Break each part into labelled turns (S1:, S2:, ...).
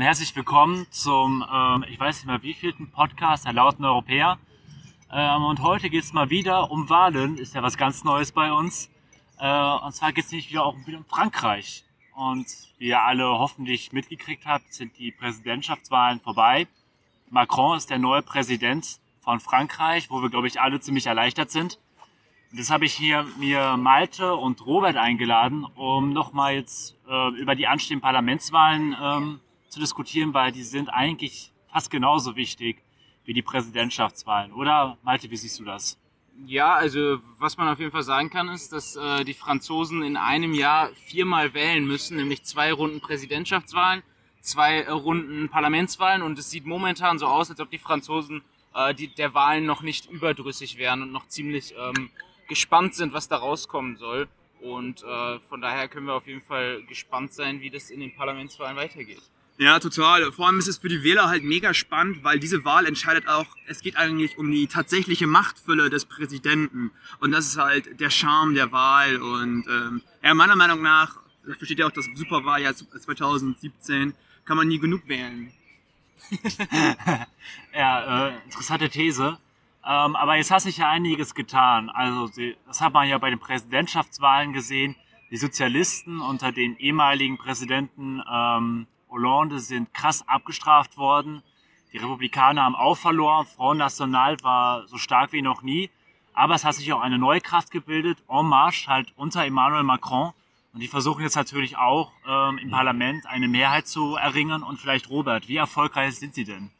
S1: und herzlich willkommen zum, ähm, ich weiß nicht mehr wievielten Podcast der Lauten Europäer. Ähm, und heute geht es mal wieder um Wahlen, ist ja was ganz Neues bei uns. Äh, und zwar geht es nicht wieder auch wieder um Frankreich. Und wie ihr alle hoffentlich mitgekriegt habt, sind die Präsidentschaftswahlen vorbei. Macron ist der neue Präsident von Frankreich, wo wir, glaube ich, alle ziemlich erleichtert sind. Und das habe ich hier mir Malte und Robert eingeladen, um nochmal jetzt äh, über die anstehenden Parlamentswahlen ähm, zu diskutieren, weil die sind eigentlich fast genauso wichtig wie die Präsidentschaftswahlen. Oder Malte, wie siehst du das?
S2: Ja, also was man auf jeden Fall sagen kann, ist, dass äh, die Franzosen in einem Jahr viermal wählen müssen, nämlich zwei Runden Präsidentschaftswahlen, zwei äh, Runden Parlamentswahlen und es sieht momentan so aus, als ob die Franzosen äh, die, der Wahlen noch nicht überdrüssig wären und noch ziemlich ähm, gespannt sind, was da rauskommen soll. Und äh, von daher können wir auf jeden Fall gespannt sein, wie das in den Parlamentswahlen weitergeht.
S3: Ja, total. Vor allem ist es für die Wähler halt mega spannend, weil diese Wahl entscheidet auch, es geht eigentlich um die tatsächliche Machtfülle des Präsidenten. Und das ist halt der Charme der Wahl. Und ähm, ja, meiner Meinung nach, da versteht ja auch das Superwahljahr 2017, kann man nie genug wählen.
S1: ja, äh, interessante These. Ähm, aber jetzt hat sich ja einiges getan. Also das hat man ja bei den Präsidentschaftswahlen gesehen. Die Sozialisten unter den ehemaligen Präsidenten ähm, Hollande sind krass abgestraft worden. Die Republikaner haben auch verloren. Front National war so stark wie noch nie. Aber es hat sich auch eine neue Kraft gebildet, En Marche, halt unter Emmanuel Macron. Und die versuchen jetzt natürlich auch ähm, im Parlament eine Mehrheit zu erringen. Und vielleicht Robert, wie erfolgreich sind sie denn?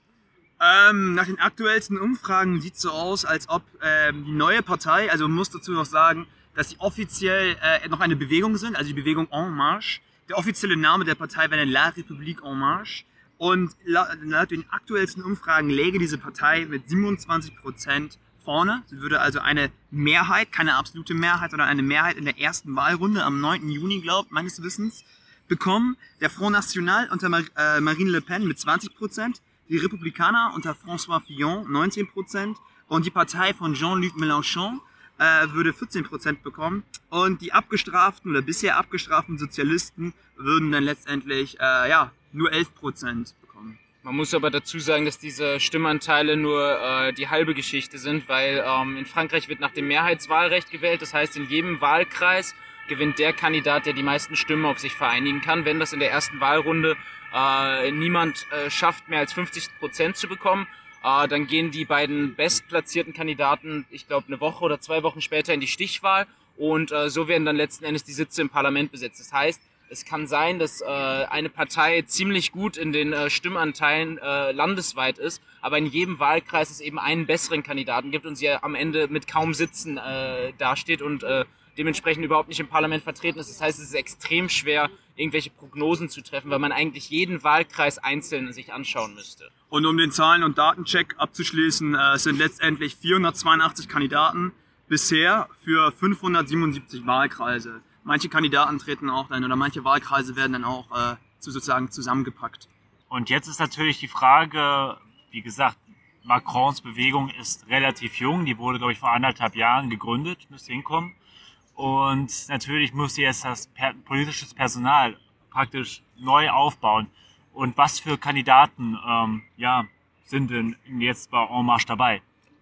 S3: Ähm, nach den aktuellsten Umfragen sieht es so aus, als ob ähm, die neue Partei, also man muss dazu noch sagen, dass sie offiziell äh, noch eine Bewegung sind, also die Bewegung En Marche. Der offizielle Name der Partei wäre La République En Marche. Und laut den aktuellsten Umfragen läge diese Partei mit 27 Prozent vorne. Sie würde also eine Mehrheit, keine absolute Mehrheit, sondern eine Mehrheit in der ersten Wahlrunde am 9. Juni, glaubt meines Wissens, bekommen. Der Front National unter äh, Marine Le Pen mit 20 Prozent, die Republikaner unter François Fillon 19 Prozent und die Partei von Jean-Luc Mélenchon äh, würde 14 Prozent bekommen und die abgestraften oder bisher abgestraften Sozialisten würden dann letztendlich äh, ja nur 11 Prozent bekommen.
S2: Man muss aber dazu sagen, dass diese Stimmanteile nur äh, die halbe Geschichte sind, weil ähm, in Frankreich wird nach dem Mehrheitswahlrecht gewählt. Das heißt, in jedem Wahlkreis gewinnt der Kandidat, der die meisten Stimmen auf sich vereinigen kann. Wenn das in der ersten Wahlrunde äh, niemand äh, schafft, mehr als 50 Prozent zu bekommen, äh, dann gehen die beiden bestplatzierten Kandidaten, ich glaube, eine Woche oder zwei Wochen später in die Stichwahl und äh, so werden dann letzten Endes die Sitze im Parlament besetzt. Das heißt, es kann sein, dass äh, eine Partei ziemlich gut in den äh, Stimmanteilen äh, landesweit ist, aber in jedem Wahlkreis es eben einen besseren Kandidaten gibt und sie am Ende mit kaum Sitzen äh, dasteht und äh, dementsprechend überhaupt nicht im Parlament vertreten ist. Das heißt, es ist extrem schwer, irgendwelche Prognosen zu treffen, weil man eigentlich jeden Wahlkreis einzeln sich anschauen müsste.
S3: Und um den Zahlen- und Datencheck abzuschließen, äh, sind letztendlich 482 Kandidaten bisher für 577 Wahlkreise. Manche Kandidaten treten auch dann oder manche Wahlkreise werden dann auch äh, sozusagen zusammengepackt.
S1: Und jetzt ist natürlich die Frage, wie gesagt, Macrons Bewegung ist relativ jung, die wurde, glaube ich, vor anderthalb Jahren gegründet, müsste hinkommen. Und natürlich muss sie jetzt das per politisches Personal praktisch neu aufbauen. Und was für Kandidaten ähm, ja, sind denn jetzt bei En Marche dabei?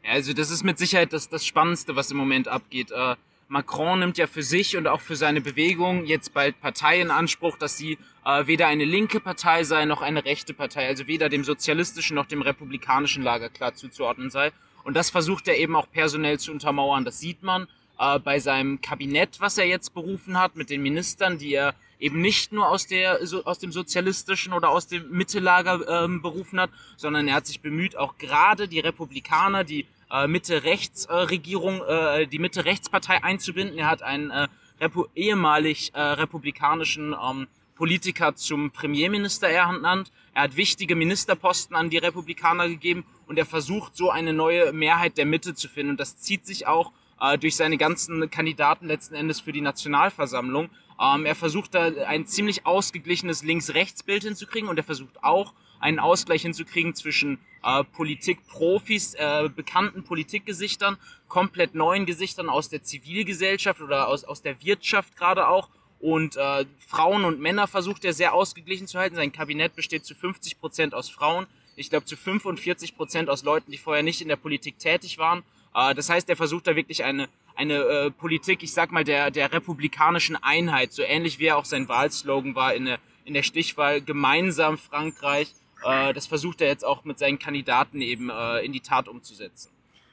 S2: Also das ist mit Sicherheit das, das Spannendste, was im Moment abgeht. Äh, Macron nimmt ja für sich und auch für seine Bewegung jetzt bald Partei in Anspruch, dass sie äh, weder eine linke Partei sei noch eine rechte Partei, also weder dem sozialistischen noch dem republikanischen Lager klar zuzuordnen sei. Und das versucht er eben auch personell zu untermauern. Das sieht man äh, bei seinem Kabinett, was er jetzt berufen hat, mit den Ministern, die er eben nicht nur aus der so, aus dem sozialistischen oder aus dem Mittelager ähm, berufen hat, sondern er hat sich bemüht, auch gerade die Republikaner, die äh, Mitte-Rechts-Regierung, äh, die Mitte-Rechts-Partei einzubinden. Er hat einen äh, Repu ehemalig äh, republikanischen ähm, Politiker zum Premierminister ernannt. Er hat wichtige Ministerposten an die Republikaner gegeben und er versucht so eine neue Mehrheit der Mitte zu finden. Und das zieht sich auch äh, durch seine ganzen Kandidaten letzten Endes für die Nationalversammlung. Ähm, er versucht da ein ziemlich ausgeglichenes Links-Rechts-Bild hinzukriegen und er versucht auch einen Ausgleich hinzukriegen zwischen äh, Politikprofis, äh, bekannten Politikgesichtern, komplett neuen Gesichtern aus der Zivilgesellschaft oder aus, aus der Wirtschaft gerade auch Und äh, Frauen und Männer versucht er sehr ausgeglichen zu halten. Sein Kabinett besteht zu 50 Prozent aus Frauen, ich glaube zu 45 Prozent aus Leuten, die vorher nicht in der Politik tätig waren. Äh, das heißt, er versucht da wirklich eine, eine äh, Politik, ich sag mal, der, der republikanischen Einheit, so ähnlich wie er auch sein Wahlslogan war in der, in der Stichwahl, gemeinsam Frankreich. Äh, das versucht er jetzt auch mit seinen Kandidaten eben in die Tat umzusetzen.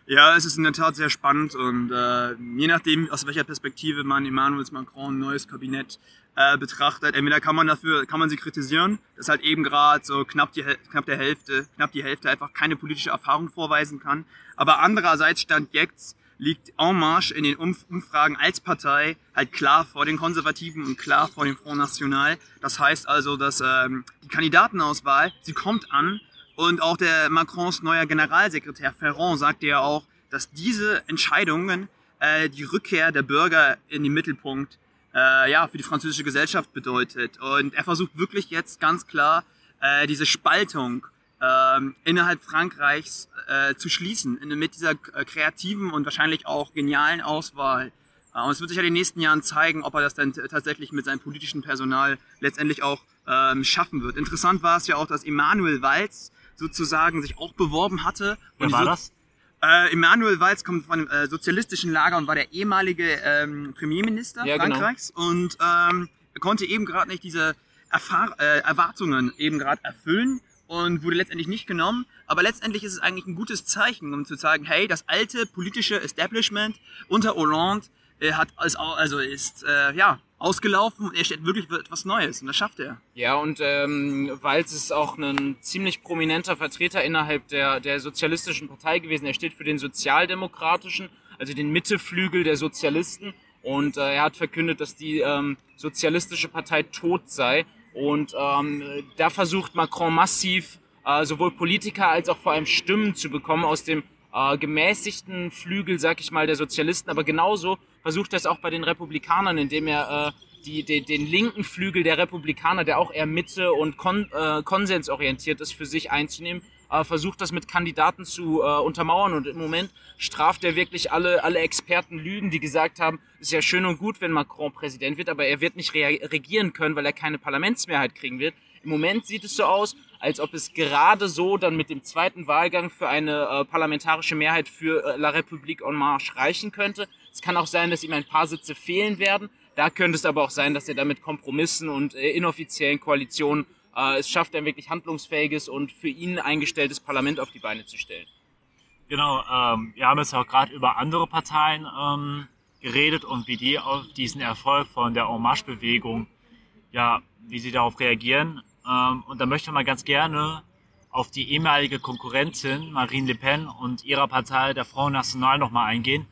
S3: Ja, es ist in der Tat sehr spannend und äh, je nachdem, aus welcher Perspektive man Emmanuel Macron neues Kabinett äh, betrachtet, entweder kann man dafür, kann man sie kritisieren, dass halt eben gerade so knapp die knapp der Hälfte, knapp die Hälfte einfach keine politische Erfahrung vorweisen kann. Aber andererseits stand jetzt liegt En Marche in den Umfragen als Partei halt klar vor den Konservativen und klar vor dem Front National. Das heißt also, dass ähm, die Kandidatenauswahl, sie kommt an und auch der Macrons neuer Generalsekretär Ferrand sagte ja auch, dass diese Entscheidungen äh, die Rückkehr der Bürger in den Mittelpunkt äh, ja, für die französische Gesellschaft bedeutet. Und er versucht wirklich jetzt ganz klar äh, diese Spaltung äh, innerhalb Frankreichs äh, zu schließen, in, mit dieser äh, kreativen und wahrscheinlich auch genialen Auswahl. Äh, und es wird sich ja in den nächsten Jahren zeigen, ob er das dann tatsächlich mit seinem politischen Personal letztendlich auch ähm, schaffen wird. Interessant war es ja auch, dass Emmanuel Walz sozusagen sich auch beworben hatte.
S1: Wer war so das?
S3: Äh, Emanuel Walz kommt von einem äh, sozialistischen Lager und war der ehemalige ähm, Premierminister ja, genau. Frankreichs genau. und ähm, konnte eben gerade nicht diese Erfahr äh, Erwartungen eben gerade erfüllen und wurde letztendlich nicht genommen. Aber letztendlich ist es eigentlich ein gutes Zeichen, um zu sagen, hey, das alte politische Establishment unter Hollande äh, hat als, also ist äh, ja ausgelaufen und er steht wirklich für etwas Neues und das schafft er.
S2: Ja, und ähm, Walz ist auch ein ziemlich prominenter Vertreter innerhalb der, der sozialistischen Partei gewesen. Er steht für den sozialdemokratischen, also den Mitteflügel der Sozialisten und äh, er hat verkündet, dass die ähm, sozialistische Partei tot sei und ähm, da versucht Macron massiv äh, sowohl Politiker als auch vor allem Stimmen zu bekommen aus dem äh, gemäßigten Flügel, sag ich mal, der Sozialisten, aber genauso versucht er es auch bei den Republikanern, indem er äh, die, die, den linken Flügel der Republikaner, der auch eher Mitte und kon, äh, konsensorientiert ist, für sich einzunehmen, äh, versucht das mit Kandidaten zu äh, untermauern und im Moment straft er wirklich alle, alle Experten Lügen, die gesagt haben, ist ja schön und gut, wenn Macron Präsident wird, aber er wird nicht regieren können, weil er keine Parlamentsmehrheit kriegen wird. Im Moment sieht es so aus, als ob es gerade so dann mit dem zweiten Wahlgang für eine äh, parlamentarische Mehrheit für äh, La République en Marche reichen könnte. Es kann auch sein, dass ihm ein paar Sitze fehlen werden. Da könnte es aber auch sein, dass er damit Kompromissen und äh, inoffiziellen Koalitionen äh, es schafft, ein wirklich handlungsfähiges und für ihn eingestelltes Parlament auf die Beine zu stellen.
S1: Genau, ähm, wir haben jetzt auch gerade über andere Parteien ähm, geredet und wie die auf diesen Erfolg von der En Marche-Bewegung, ja, wie sie darauf reagieren. Ähm, und da möchte man ganz gerne auf die ehemalige Konkurrentin Marine Le Pen und ihrer Partei, der Front National, nochmal eingehen.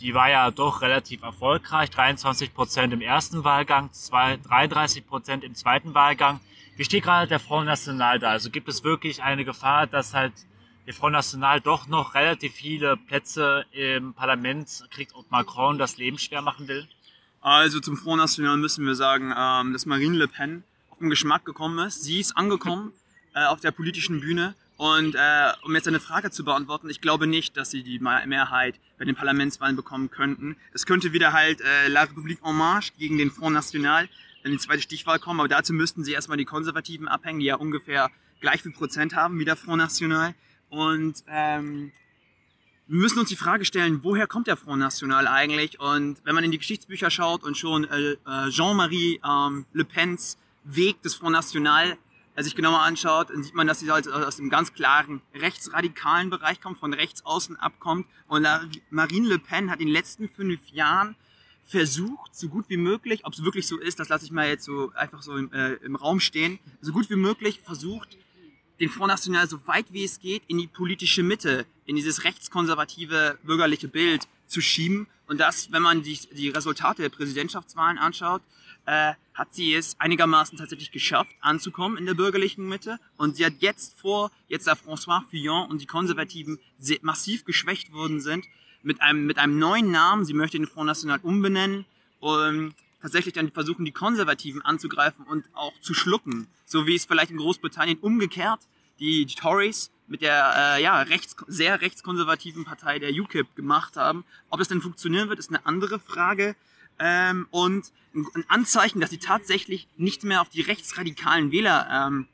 S1: Die war ja doch relativ erfolgreich, 23 Prozent im ersten Wahlgang, 33 Prozent im zweiten Wahlgang. Wie steht gerade der Front National da? Also gibt es wirklich eine Gefahr, dass halt der Front National doch noch relativ viele Plätze im Parlament kriegt und Macron das Leben schwer machen will?
S3: Also zum Front National müssen wir sagen, ähm, dass Marine Le Pen auf den Geschmack gekommen ist. Sie ist angekommen äh, auf der politischen Bühne. Und äh, um jetzt eine Frage zu beantworten, ich glaube nicht, dass sie die Mehrheit bei den Parlamentswahlen bekommen könnten. Es könnte wieder halt äh, La République en Marche gegen den Front National in die zweite Stichwahl kommen, aber dazu müssten sie erstmal die Konservativen abhängen, die ja ungefähr gleich viel Prozent haben wie der Front National. Und ähm, wir müssen uns die Frage stellen, woher kommt der Front National eigentlich? Und wenn man in die Geschichtsbücher schaut und schon äh, äh Jean-Marie ähm, Le Pens Weg des Front National äh, sich genauer anschaut, dann sieht man, dass sie halt aus dem ganz klaren rechtsradikalen Bereich kommt, von rechts außen abkommt. Und Marine Le Pen hat in den letzten fünf Jahren versucht, so gut wie möglich, ob es wirklich so ist, das lasse ich mal jetzt so einfach so im, äh, im Raum stehen, so gut wie möglich versucht, den Front National so weit wie es geht in die politische Mitte, in dieses rechtskonservative bürgerliche Bild zu schieben. Und das, wenn man die, die Resultate der Präsidentschaftswahlen anschaut, äh, hat sie es einigermaßen tatsächlich geschafft, anzukommen in der bürgerlichen Mitte. Und sie hat jetzt vor, jetzt da François Fillon und die Konservativen massiv geschwächt worden sind, mit einem, mit einem neuen Namen, sie möchte den Front National umbenennen und tatsächlich dann versuchen, die Konservativen anzugreifen und auch zu schlucken. So wie es vielleicht in Großbritannien umgekehrt die Tories mit der äh, ja, rechts, sehr rechtskonservativen Partei der UKIP gemacht haben. Ob das denn funktionieren wird, ist eine andere Frage. Ähm, und ein Anzeichen, dass sie tatsächlich nicht mehr auf die rechtsradikalen Wähler, ähm,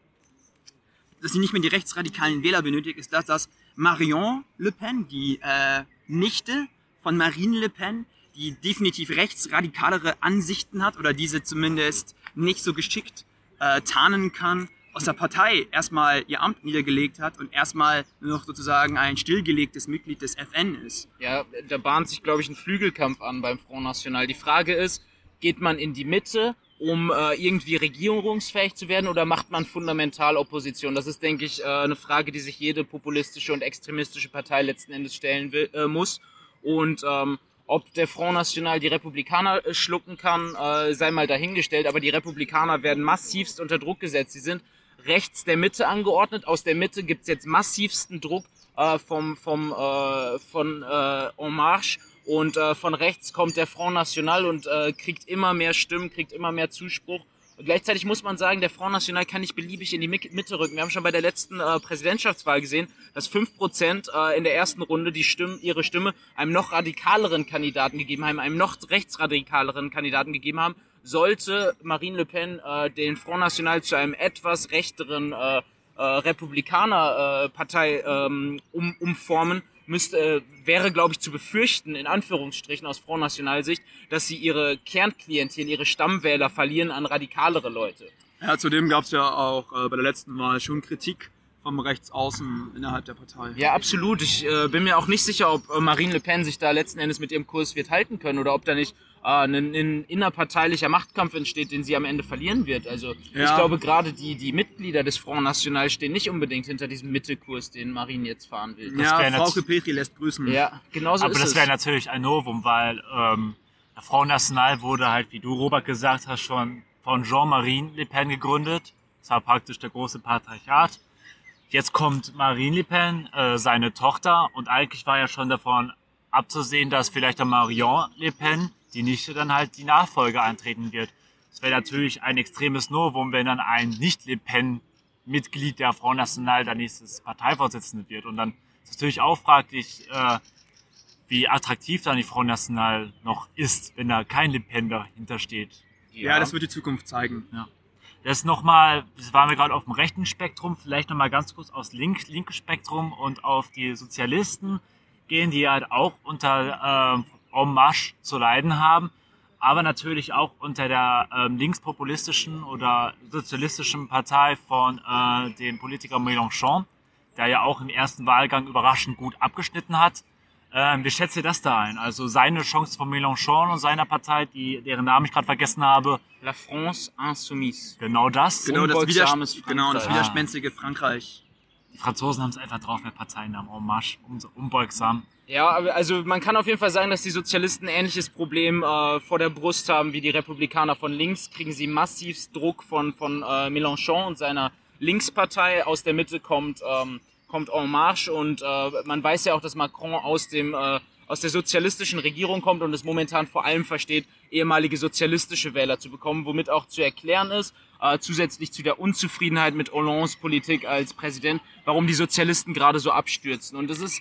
S3: dass sie nicht mehr die rechtsradikalen Wähler benötigt, ist das, dass Marion Le Pen, die äh, Nichte von Marine Le Pen, die definitiv rechtsradikalere Ansichten hat oder diese zumindest nicht so geschickt äh, tarnen kann, aus der Partei erstmal ihr Amt niedergelegt hat und erstmal nur noch sozusagen ein stillgelegtes Mitglied des FN ist.
S2: Ja, da bahnt sich, glaube ich, ein Flügelkampf an beim Front National. Die Frage ist, geht man in die Mitte, um äh, irgendwie regierungsfähig zu werden oder macht man fundamental Opposition? Das ist, denke ich, äh, eine Frage, die sich jede populistische und extremistische Partei letzten Endes stellen will, äh, muss. Und ähm, ob der Front National die Republikaner äh, schlucken kann, äh, sei mal dahingestellt. Aber die Republikaner werden massivst unter Druck gesetzt. Sie sind rechts der Mitte angeordnet. Aus der Mitte gibt's jetzt massivsten Druck äh, vom, vom, äh, von äh, En Marche. Und äh, von rechts kommt der Front National und äh, kriegt immer mehr Stimmen, kriegt immer mehr Zuspruch. Und gleichzeitig muss man sagen, der Front National kann nicht beliebig in die Mitte rücken. Wir haben schon bei der letzten äh, Präsidentschaftswahl gesehen, dass 5% äh, in der ersten Runde die Stimme, ihre Stimme einem noch radikaleren Kandidaten gegeben haben, einem noch rechtsradikaleren Kandidaten gegeben haben. Sollte Marine Le Pen äh, den Front National zu einem etwas rechteren äh, äh, Republikaner-Partei äh, ähm, um, umformen, müsste, äh, wäre, glaube ich, zu befürchten, in Anführungsstrichen aus Front National Sicht, dass sie ihre Kernklientel, ihre Stammwähler verlieren an radikalere Leute.
S3: Ja, zudem gab es ja auch äh, bei der letzten Wahl schon Kritik vom Rechtsaußen innerhalb der Partei.
S2: Ja, absolut. Ich äh, bin mir auch nicht sicher, ob äh, Marine Le Pen sich da letzten Endes mit ihrem Kurs wird halten können oder ob da nicht ein, ein innerparteilicher Machtkampf entsteht, den sie am Ende verlieren wird. Also
S3: Ja.
S2: ich glaube, gerade die, die Mitglieder des Front National stehen nicht unbedingt hinter diesem Mittelkurs, den Marine jetzt fahren will.
S3: ja, Frauke Petri lässt grüßen.
S2: Ja, genauso
S1: Aber
S2: ist
S1: das wäre natürlich ein Novum, weil ähm, der Front National wurde halt, wie du Robert gesagt hast, schon von Jean-Marie Le Pen gegründet. Das war praktisch der große Patriarchat. Jetzt kommt Marine Le Pen, äh, seine Tochter, und eigentlich war ja schon davon abzusehen, dass vielleicht der Marion Le Pen, die Nichte, dann halt die Nachfolge antreten wird. Es wäre natürlich ein extremes Novum, wenn dann ein Nicht-Le Pen-Mitglied der Front National der nächstes Parteivorsitzende wird. Und dann ist natürlich auch fraglich, äh, wie attraktiv dann die Front National noch ist, wenn da kein Le Pen dahinter steht.
S3: ja, das wird die Zukunft zeigen.
S1: Das nochmal, das waren wir gerade auf dem rechten Spektrum, vielleicht nochmal ganz kurz aufs link, linke Spektrum und auf die Sozialisten gehen, die halt auch unter ähm, En Marche zu leiden haben, aber natürlich auch unter der ähm, linkspopulistischen oder sozialistischen Partei von äh, dem Politiker Mélenchon, der ja auch im ersten Wahlgang überraschend gut abgeschnitten hat. Ähm, wie schätzt ihr das da ein? Also seine Chance von Mélenchon und seiner Partei, die, deren Namen ich gerade vergessen habe,
S2: La France Insoumise.
S1: genau das.
S3: Genau das,
S2: Unbeugsames
S3: Widers genau, das
S2: Frankreich.
S3: widerspenstige Frankreich.
S1: Die Franzosen haben es einfach drauf mit Parteinamen En Marche, umso unbeugsam.
S2: Ja, also man kann auf jeden Fall sagen, dass die Sozialisten ein ähnliches Problem äh, vor der Brust haben wie die Republikaner von links. Kriegen sie massivst Druck von, von äh, Mélenchon und seiner Linkspartei. Aus der Mitte kommt, ähm, kommt En Marche und äh, man weiß ja auch, dass Macron aus dem äh, aus der sozialistischen Regierung kommt und es momentan vor allem versteht, ehemalige sozialistische Wähler zu bekommen, womit auch zu erklären ist, äh, zusätzlich zu der Unzufriedenheit mit Hollandes Politik als Präsident, warum die Sozialisten gerade so abstürzen. Und das ist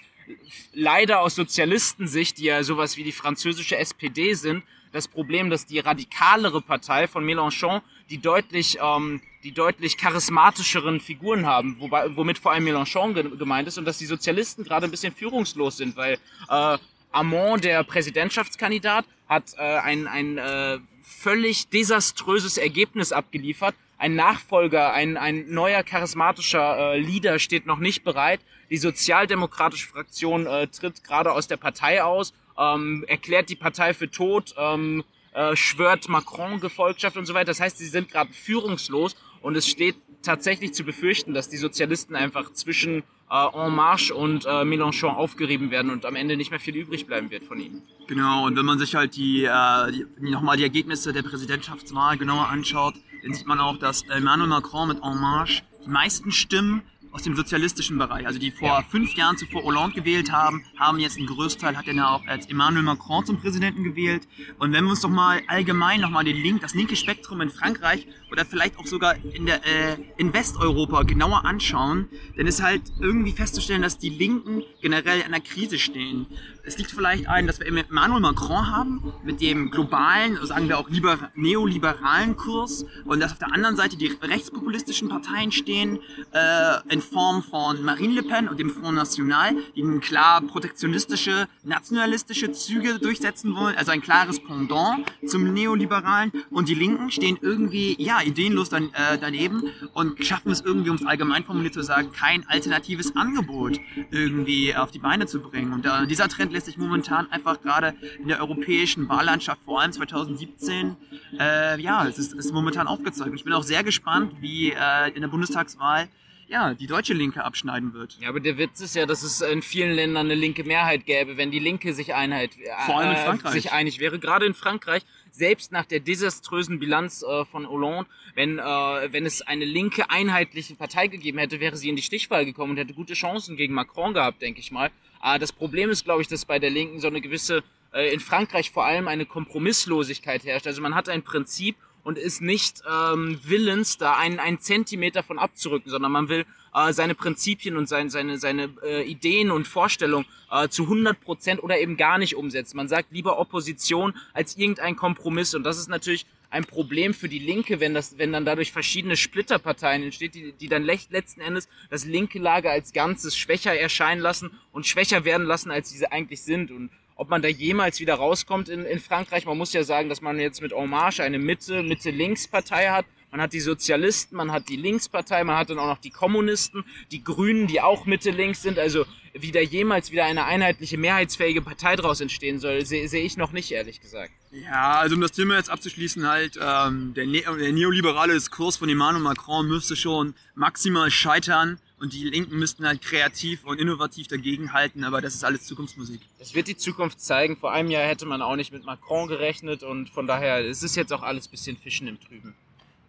S2: leider aus Sozialistensicht, die ja sowas wie die französische SPD sind, das Problem, dass die radikalere Partei von Mélenchon die deutlich, ähm, die deutlich charismatischeren Figuren haben, wobei, womit vor allem Mélenchon ge gemeint ist und dass die Sozialisten gerade ein bisschen führungslos sind, weil äh, Amon, der Präsidentschaftskandidat, hat äh, ein, ein äh, völlig desaströses Ergebnis abgeliefert. Ein Nachfolger, ein, ein neuer charismatischer äh, Leader steht noch nicht bereit. Die sozialdemokratische Fraktion äh, tritt gerade aus der Partei aus, ähm, erklärt die Partei für tot, ähm, äh, schwört Macron Gefolgschaft und so weiter. Das heißt, sie sind gerade führungslos und es steht tatsächlich zu befürchten, dass die Sozialisten einfach zwischen äh, En Marche und äh, Mélenchon aufgerieben werden und am Ende nicht mehr viel übrig bleiben wird von ihnen.
S3: Genau, und wenn man sich halt die, äh, die nochmal die Ergebnisse der Präsidentschaftswahl genauer anschaut, dann sieht man auch, dass Emmanuel Macron mit En Marche die meisten Stimmen aus dem sozialistischen Bereich, also die vor
S2: Ja.
S3: fünf Jahren zuvor Hollande gewählt haben, haben jetzt einen Großteil, hat er ja auch als Emmanuel Macron zum Präsidenten gewählt. Und wenn wir uns doch mal allgemein nochmal den Link, das linke Spektrum in Frankreich oder vielleicht auch sogar in, der, äh, in Westeuropa genauer anschauen, dann ist halt irgendwie festzustellen, dass die Linken generell in einer Krise stehen. Es liegt vielleicht ein, dass wir Emmanuel Macron haben. Mit dem globalen, sagen wir auch liber neoliberalen Kurs. Und dass auf der anderen Seite die rechtspopulistischen Parteien stehen äh, in Form von Marine Le Pen und dem Front National, die klar protektionistische, nationalistische Züge durchsetzen wollen, also ein klares Pendant zum Neoliberalen. Und die Linken stehen irgendwie, ja, ideenlos dann, äh, daneben und schaffen es irgendwie, um es allgemein formuliert zu sagen, kein alternatives Angebot irgendwie auf die Beine zu bringen. Und äh, dieser Trend lässt sich momentan einfach gerade in der europäischen Wahllandschaft, vor allem 2017, äh, ja, es ist, ist momentan aufgezeigt. Und ich bin auch sehr gespannt, wie äh, in der Bundestagswahl ja, die deutsche Linke abschneiden wird.
S2: Ja, aber der Witz ist ja, dass es in vielen Ländern eine linke Mehrheit gäbe, wenn die Linke sich Einheit,
S3: äh, Vor allem in Frankreich.
S2: sich einig wäre. Gerade in Frankreich, selbst nach der desaströsen Bilanz äh, von Hollande, wenn, äh, wenn es eine linke einheitliche Partei gegeben hätte, wäre sie in die Stichwahl gekommen und hätte gute Chancen gegen Macron gehabt, denke ich mal. Aber das Problem ist, glaube ich, dass bei der Linken so eine gewisse, äh, in Frankreich vor allem eine Kompromisslosigkeit herrscht. Also man hat ein Prinzip und ist nicht ähm, willens, da einen, einen Zentimeter von abzurücken, sondern man will äh, seine Prinzipien und sein, seine, seine äh, Ideen und Vorstellungen äh, zu 100 Prozent oder eben gar nicht umsetzen. Man sagt lieber Opposition als irgendein Kompromiss und das ist natürlich ein Problem für die Linke, wenn das, wenn dann dadurch verschiedene Splitterparteien entsteht, die, die dann letzten Endes das linke Lager als Ganzes schwächer erscheinen lassen und schwächer werden lassen, als sie eigentlich sind. Und ob man da jemals wieder rauskommt in, in Frankreich. Man muss ja sagen, dass man jetzt mit Hommage eine Mitte, Mitte-Links-Partei hat. Man hat die Sozialisten, man hat die Linkspartei, man hat dann auch noch die Kommunisten, die Grünen, die auch Mitte-Links sind. Also wie da jemals wieder eine einheitliche, mehrheitsfähige Partei daraus entstehen soll, sehe seh ich noch nicht, ehrlich gesagt.
S3: Ja, also um das Thema jetzt abzuschließen, halt, ähm, der, ne der neoliberale Diskurs von Emmanuel Macron müsste schon maximal scheitern und die Linken müssten halt kreativ und innovativ dagegenhalten, aber das ist alles Zukunftsmusik.
S2: Das wird die Zukunft zeigen. Vor einem Jahr hätte man auch nicht mit Macron gerechnet und von daher ist es jetzt auch alles ein bisschen Fischen im Trüben.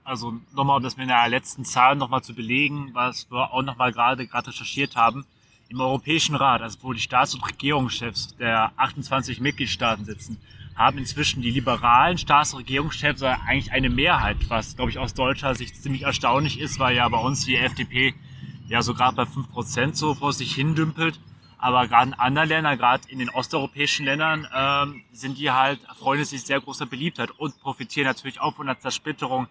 S1: Also nochmal, um das mit der letzten Zahl nochmal zu belegen, was wir auch nochmal gerade gerade recherchiert haben. Im Europäischen Rat, also wo die Staats- und Regierungschefs der 28 Mitgliedstaaten sitzen, haben inzwischen die liberalen Staats- und Regierungschefs eigentlich eine Mehrheit, was, glaube ich, aus deutscher Sicht ziemlich erstaunlich ist, weil ja bei uns die FDP ja so gerade bei 5% so vor sich hindümpelt. Aber gerade in anderen Ländern, gerade in den osteuropäischen Ländern, ähm, sind die halt, freuen sich sehr großer Beliebtheit und profitieren natürlich auch von der Zersplitterung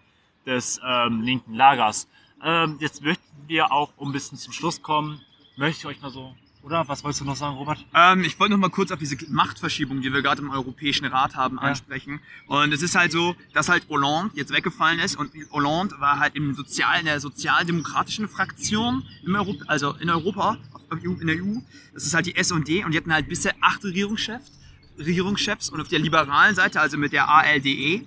S1: des ähm, linken Lagers. Ähm, jetzt möchten wir auch, um ein bisschen zum Schluss kommen, möchte ich euch mal so oder was wolltest du noch sagen, Robert?
S3: Ähm, ich wollte noch mal kurz auf diese Machtverschiebung, die wir gerade im Europäischen Rat haben, ja. ansprechen. Und es ist halt so, dass halt Hollande jetzt weggefallen ist und Hollande war halt im Sozial, in der sozialdemokratischen Fraktion im Europa, also in Europa, in der EU. Das ist halt die S&D und die hatten halt bisher acht Regierungschefs, Regierungschefs und auf der liberalen Seite, also mit der ALDE,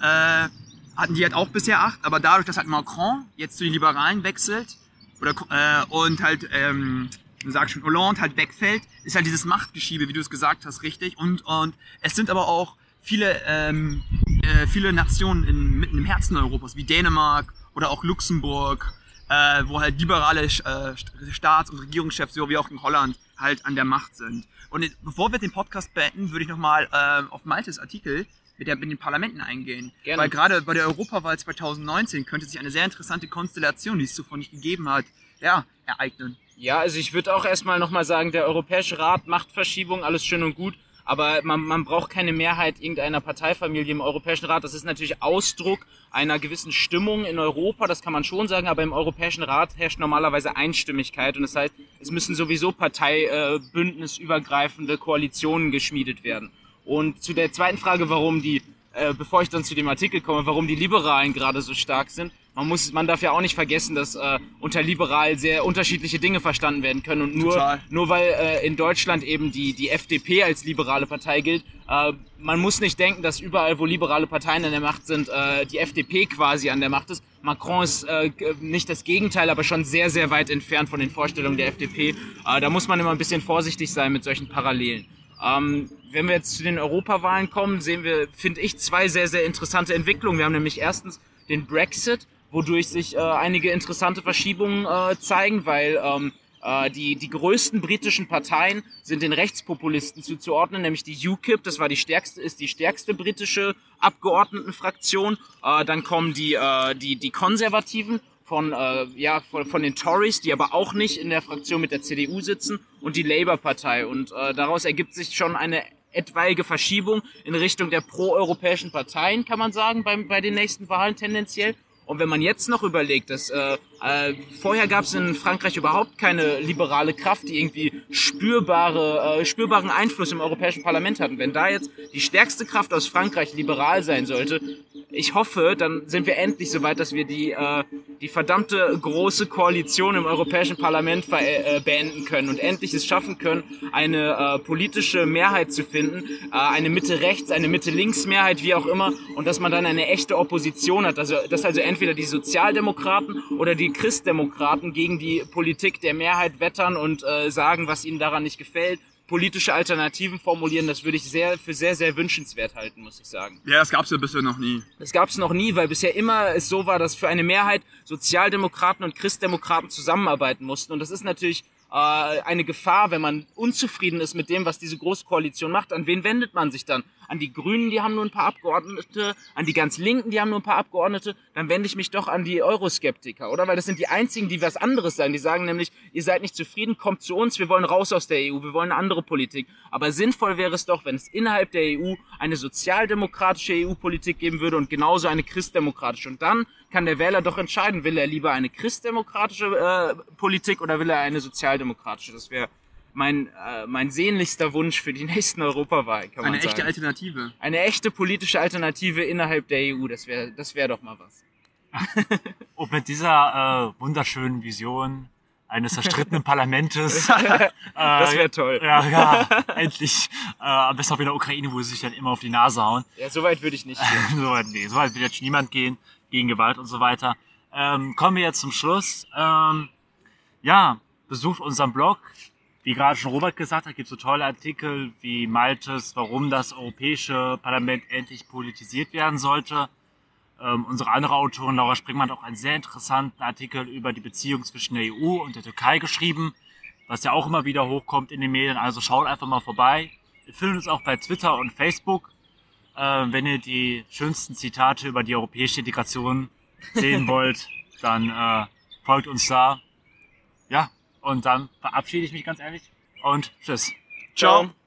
S3: äh, hatten die halt auch bisher acht, aber dadurch, dass halt Macron jetzt zu den Liberalen wechselt oder äh, und halt ähm, du sagst schon, Hollande halt wegfällt, ist halt dieses Machtgeschiebe, wie du es gesagt hast, richtig. Und, und es sind aber auch viele, ähm, äh, viele Nationen in, mitten im Herzen Europas, wie Dänemark oder auch Luxemburg, äh, wo halt liberale äh, Staats- und Regierungschefs, so wie auch in Holland, halt an der Macht sind. Und bevor wir den Podcast beenden, würde ich nochmal äh, auf Maltes Artikel mit, der, mit den Parlamenten eingehen. Gerne. Weil gerade bei der Europawahl 2019 könnte sich eine sehr interessante Konstellation, die es zuvor nicht gegeben hat, ja, ereignen.
S2: Ja, also ich würde auch erstmal nochmal sagen, der Europäische Rat macht Verschiebung, alles schön und gut, aber man, man braucht keine Mehrheit irgendeiner Parteifamilie im Europäischen Rat. Das ist natürlich Ausdruck einer gewissen Stimmung in Europa, das kann man schon sagen, aber im Europäischen Rat herrscht normalerweise Einstimmigkeit und das heißt, es müssen sowieso parteibündnisübergreifende Koalitionen geschmiedet werden. Und zu der zweiten Frage, warum die, äh, bevor ich dann zu dem Artikel komme, warum die Liberalen gerade so stark sind, man muss, man darf ja auch nicht vergessen, dass äh, unter liberal sehr unterschiedliche Dinge verstanden werden können und nur, Total. nur weil äh, in Deutschland eben die, die FDP als liberale Partei gilt, äh, man muss nicht denken, dass überall, wo liberale Parteien an der Macht sind, äh, die FDP quasi an der Macht ist. Macron ist äh, nicht das Gegenteil, aber schon sehr, sehr weit entfernt von den Vorstellungen der FDP. Äh, da muss man immer ein bisschen vorsichtig sein mit solchen Parallelen. Ähm, wenn wir jetzt zu den Europawahlen kommen, sehen wir, finde ich, zwei sehr, sehr interessante Entwicklungen. Wir haben nämlich erstens den Brexit, wodurch sich äh, einige interessante Verschiebungen äh, zeigen, weil ähm, äh, die, die größten britischen Parteien sind den Rechtspopulisten zuzuordnen, nämlich die UKIP, das war die stärkste, ist die stärkste britische Abgeordnetenfraktion. Äh, dann kommen die, äh, die, die Konservativen, von, äh, ja, von, von den Tories, die aber auch nicht in der Fraktion mit der CDU sitzen, und die Labour-Partei. Und äh, daraus ergibt sich schon eine etwaige Verschiebung in Richtung der proeuropäischen Parteien, kann man sagen, bei, bei den nächsten Wahlen tendenziell. Und wenn man jetzt noch überlegt, dass äh, äh, vorher gab es in Frankreich überhaupt keine liberale Kraft, die irgendwie spürbare, äh, spürbaren Einfluss im Europäischen Parlament hatten. Wenn da jetzt die stärkste Kraft aus Frankreich liberal sein sollte, ich hoffe, dann sind wir endlich so weit, dass wir die, äh, die verdammte große Koalition im Europäischen Parlament äh, beenden können und endlich es schaffen können, eine äh, politische Mehrheit zu finden, äh, eine Mitte-Rechts-, eine Mitte-Links-Mehrheit, wie auch immer, und dass man dann eine echte Opposition hat. Also, dass also entweder die Sozialdemokraten oder die Christdemokraten gegen die Politik der Mehrheit wettern und äh, sagen, was ihnen daran nicht gefällt politische Alternativen formulieren, das würde ich sehr für sehr, sehr wünschenswert halten, muss ich sagen.
S3: Ja, das gab es ja bisher noch nie.
S2: Das gab es noch nie, weil bisher immer es so war, dass für eine Mehrheit Sozialdemokraten und Christdemokraten zusammenarbeiten mussten. Und das ist natürlich äh, eine Gefahr, wenn man unzufrieden ist mit dem, was diese Großkoalition macht. An wen wendet man sich dann? An die Grünen, die haben nur ein paar Abgeordnete, an die ganz Linken, die haben nur ein paar Abgeordnete. Dann wende ich mich doch an die Euroskeptiker, oder? Weil das sind die einzigen, die was anderes sagen. Die sagen nämlich, ihr seid nicht zufrieden, kommt zu uns, wir wollen raus aus der EU, wir wollen eine andere Politik. Aber sinnvoll wäre es doch, wenn es innerhalb der EU eine sozialdemokratische EU-Politik geben würde und genauso eine christdemokratische. Und dann kann der Wähler doch entscheiden, will er lieber eine christdemokratische äh, Politik oder will er eine sozialdemokratische. Das wäre mein, äh, mein sehnlichster Wunsch für die nächsten Europawahlen. Kann
S3: Eine
S2: man sagen.
S3: echte Alternative.
S2: Eine echte politische Alternative innerhalb der EU, das wäre das wär doch mal was.
S1: Und mit dieser äh, wunderschönen Vision eines zerstrittenen Parlamentes. äh,
S2: Das wäre toll.
S1: Ja, ja, endlich. Äh, am besten auch in der Ukraine, wo sie sich dann immer auf die Nase hauen.
S2: Ja, so weit würde ich nicht gehen.
S1: so weit, nee, so weit will jetzt niemand gehen, gegen Gewalt und so weiter. Ähm, kommen wir jetzt zum Schluss. Ähm, ja, besucht unseren Blog. Wie gerade schon Robert gesagt hat, gibt es so tolle Artikel wie Maltes, warum das Europäische Parlament endlich politisiert werden sollte. Ähm, unsere andere Autorin Laura Springmann hat auch einen sehr interessanten Artikel über die Beziehung zwischen der EU und der Türkei geschrieben, was ja auch immer wieder hochkommt in den Medien. Also schaut einfach mal vorbei. Wir finden uns auch bei Twitter und Facebook. Äh, wenn ihr die schönsten Zitate über die europäische Integration sehen wollt, dann äh, folgt uns da. Ja, und dann verabschiede ich mich ganz ehrlich und tschüss.
S2: Ciao.